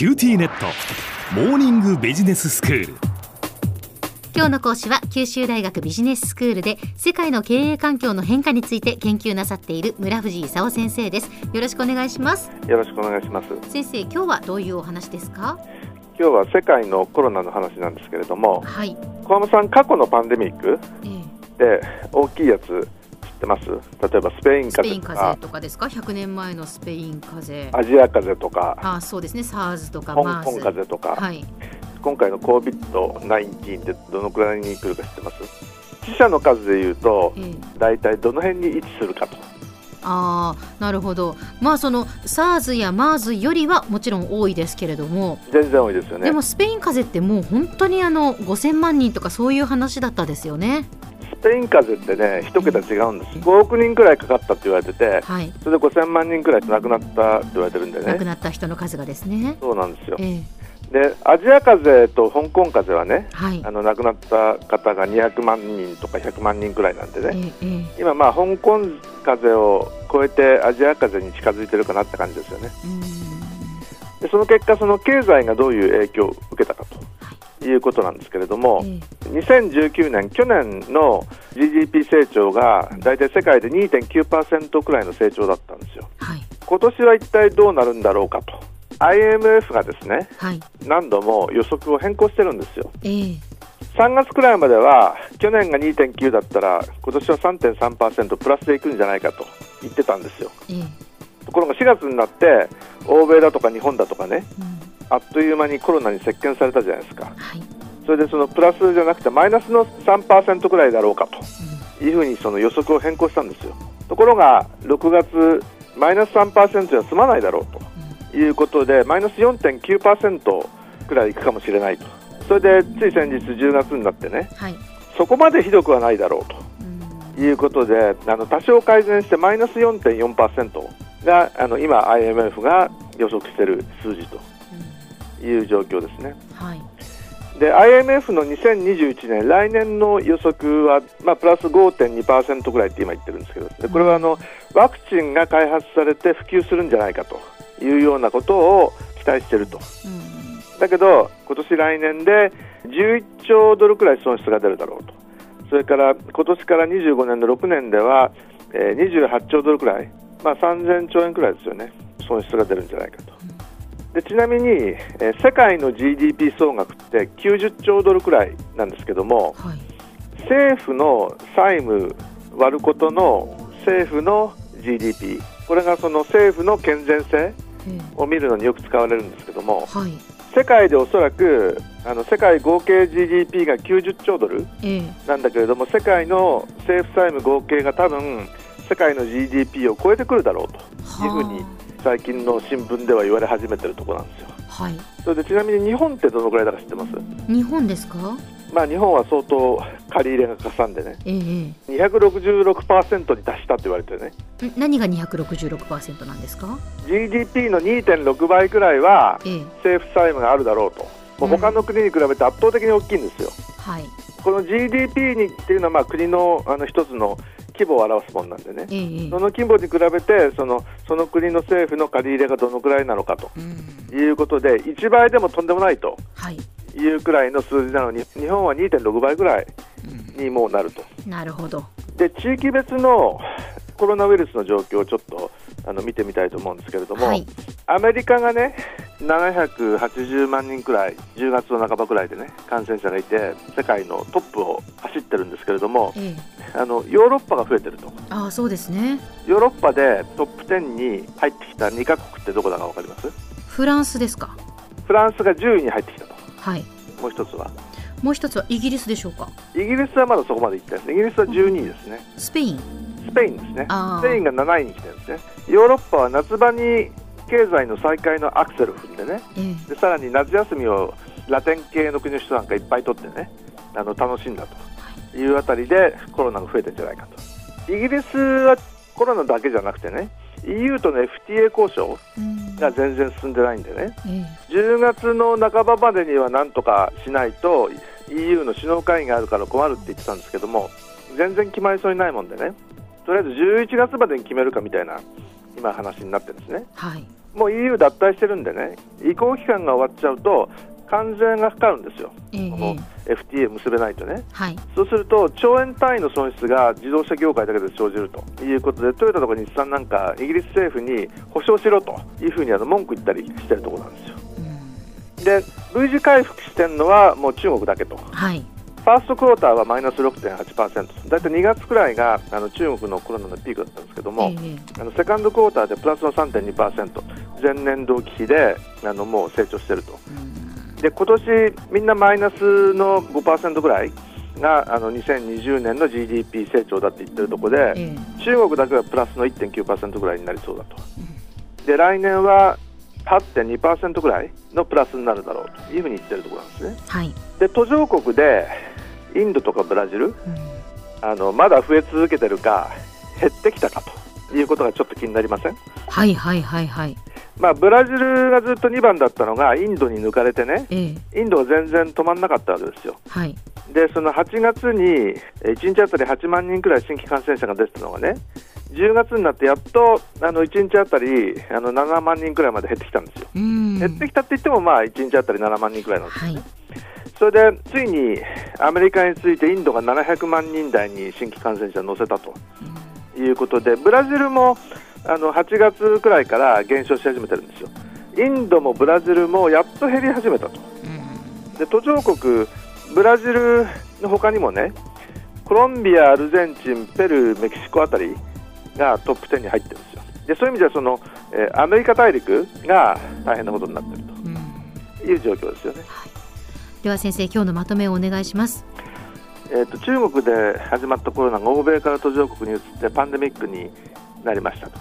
QTnet。モーニングビジネススクール。今日の講師は九州大学ビジネススクールで世界の経営環境の変化について研究なさっている村藤勲先生です。よろしくお願いします。よろしくお願いします。先生今日はどういうお話ですか？今日は世界のコロナの話なんですけれどもはい、小浜さん過去のパンデミックえーで大きいやつ知ってます。例えばスペイン風邪とか風邪とかですか？100年前のスペイン風邪。アジア風邪とか。あそうですね。SARS とか香港風邪とか、はい。今回の COVID-19 ってどのくらいに来るか知ってます？死者の数でいうとえー大体どの辺に位置するかと。あーなるほど。まあその SARS や MERS よりはもちろん多いですけれども、全然多いですよね。でもスペイン風邪ってもう本当にあの5000万人とかそういう話だったですよねスペイン風邪ってね一桁違うんです。5億人くらいかかったって言われててはい。それで5000万人くらい亡くなったって言われてるんで亡くねなった人の数がですね。そうなんですよ。えーでアジア風邪と香港風邪はねはい。あの亡くなった方が200万人とか100万人くらいなんでえねーえ。ー今まあ香港風邪を超えてアジア風邪に近づいてるかなって感じですよね。でその結果その経済がどういう影響を受けたかとい。うことなんですけれどもえー2019年去年の GDP 成長が大体世界で2.9%くらいの成長だったんですよ。はい。今年は一体どうなるんだろうかと IMF がですねはい。何度も予測を変更してるんですよ。えー3月くらいまでは去年が2.9だったら今年は3.3%プラスでいくんじゃないかと言ってたんですよ。えーところが4月になって欧米だとか日本だとかねうん。あっという間にコロナに席巻されたじゃないですか。はいそれでそのプラスじゃなくてマイナスの3%くらいだろうかうというふうにその予測を変更したんですよ。ところが6月マイナス3%じゃ済まないだろうということでマイナス4.9%くらいいくかもしれないと。それでつい先日10月になってねんはい。そこまでひどくはないだろうとうんいうことであの多少改善してマイナス4.4%があの今 IMF が予測している数字という状況ですね。はいで IMF の2021年来年の予測は、まあ、プラス5.2%ぐらいって今言ってるんですけどでこれはあのワクチンが開発されて普及するんじゃないかというようなことを期待していると。うん。だけど今年来年で11兆ドルくらい損失が出るだろうと。それから今年から25年の6年では、えー28兆ドルくらい、まあ、3000兆円くらいですよね損失が出るんじゃないかとでちなみに、えー世界の GDP 総額って90兆ドルくらいなんですけどもはい。政府の債務割ることの政府の GDP これがその政府の健全性えーを見るのによく使われるんですけどもはい。世界でおそらくあの世界合計 GDP が90兆ドルえーなんだけれども世界の政府債務合計が多分世界の GDP を超えてくるだろうというふうに最近の新聞では言われ始めてるところなんですよ。はい。それでちなみに日本ってどのくらいだか知ってます？日本ですか？まあ日本は相当借り入れがかさんでね。えーえ266%に達したって言われてね。何が266%なんですか？GDP の2.6倍くらいはえー政府債務があるだろうと。もう他の国に比べて圧倒的に大きいんですよ。はい。この GDP にっていうのはまあ国のあの一つの規模を表すものなんでね。えーえそーの規模に比べてそのその国の政府の借り入れがどのくらいなのかとうん。いうことで1倍でもとんでもないとはい。いうくらいの数字なのに日本は2.6倍ぐらいうん。にもうなると。なるほど。で地域別のコロナウイルスの状況をちょっとあの見てみたいと思うんですけれども、はい。アメリカがね780万人くらい10月の半ばくらいでね感染者がいて世界のトップを走ってるんですけれどもえーあのヨーロッパが増えてると。ああそうですね。ヨーロッパでトップ10に入ってきた2カ国ってどこだか分かります？フランスですか？フランスが10位に入ってきたと。はい。もう一つは？もう一つはイギリスでしょうか？イギリスはまだそこまで行ってない。ですイギリスは12位ですね。スペイン。スペインですね。スペインが7位に来てるんですね。ヨーロッパは夏場に経済の再開のアクセルを踏んでね。えーでさらに夏休みをラテン系の国の人なんかいっぱい取ってねあの楽しんだとい。うあたりでコロナが増えてるんじゃないかと。イギリスはコロナだけじゃなくてね EU との FTA 交渉うん。が全然進んでないんでね。え10月の半ばまでにはなんとかしないと EU の首脳会議があるから困るって言ってたんですけども全然決まりそうにないもんでね。とりあえず11月までに決めるかみたいな今話になってるんですね。はいもう EU 脱退してるんでね、移行期間が終わっちゃうと、関税がかかるんですよ、ええ。この FTA 結べないとね、はい。そうすると兆円単位の損失が自動車業界だけで生じると。いうことで、トヨタとか日産なんか、イギリス政府に保証しろというふうにあの文句言ったりしてるところなんですよ。うん。で、V 字回復してるのはもう中国だけと、フはいァーストクォーターはマイナス6.8%、だいたい2月くらいがあの中国のコロナのピークだったんですけども、ええあのセカンドクォーターでプラスの3.2%、前年同期比であのもう成長してると。うん。で今年みんなマイナスの5%ぐらいがあの2020年の GDP 成長だって言ってるところで、ええ。中国だけはプラスの1.9%ぐらいになりそうだと、で来年は8.2%ぐらいのプラスになるだろうというふうに言ってるところなんですね。はい。で途上国でインドとかブラジルうんあのまだ増え続けてるか減ってきたかということがちょっと気になりません？はいはいはいはいまあ、ブラジルがずっと2番だったのがインドに抜かれてねええインドは全然止まらなかったわけですよ。はいでその8月にえー1日あたり8万人くらい新規感染者が出てたのがね10月になってやっとあの1日あたりあの7万人くらいまで減ってきたんですよ。うん減ってきたって言ってもまあ1日あたり7万人くらいなんですはいね。それでついにアメリカについてインドが700万人台に新規感染者を乗せたということでブラジルもあの8月くらいから減少し始めてるんですよ。インドもブラジルもやっと減り始めたと。うんで途上国、ブラジルの他にもね、コロンビア、アルゼンチン、ペルー、メキシコあたりがトップ10に入ってるんですよ。でそういう意味ではその、えーアメリカ大陸が大変なことになっているうんという状況ですよね。では先生今日のまとめをお願いしますえー、と中国で始まったコロナが欧米から途上国に移ってパンデミックになりましたと。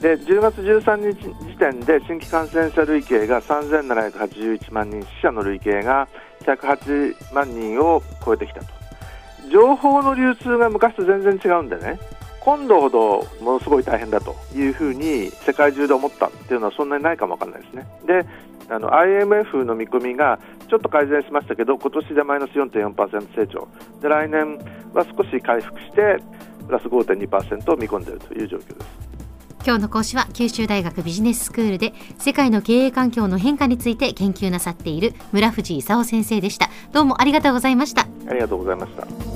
で10月13日時点で新規感染者累計が3781万人、死者の累計が108万人を超えてきたと。情報の流通が昔と全然違うんでね、今度ほどものすごい大変だというふうに世界中で思ったっていうのはそんなにないかもわかんないですね。であの IMF の見込みがちょっと改善しましたけど今年でマイナス4.4%成長で来年は少し回復してプラス5.2%を見込んでいるという状況です。今日の講師は九州大学ビジネススクールで世界の経営環境の変化について研究なさっている村藤勲先生でしたどうもありがとうございましたありがとうございました。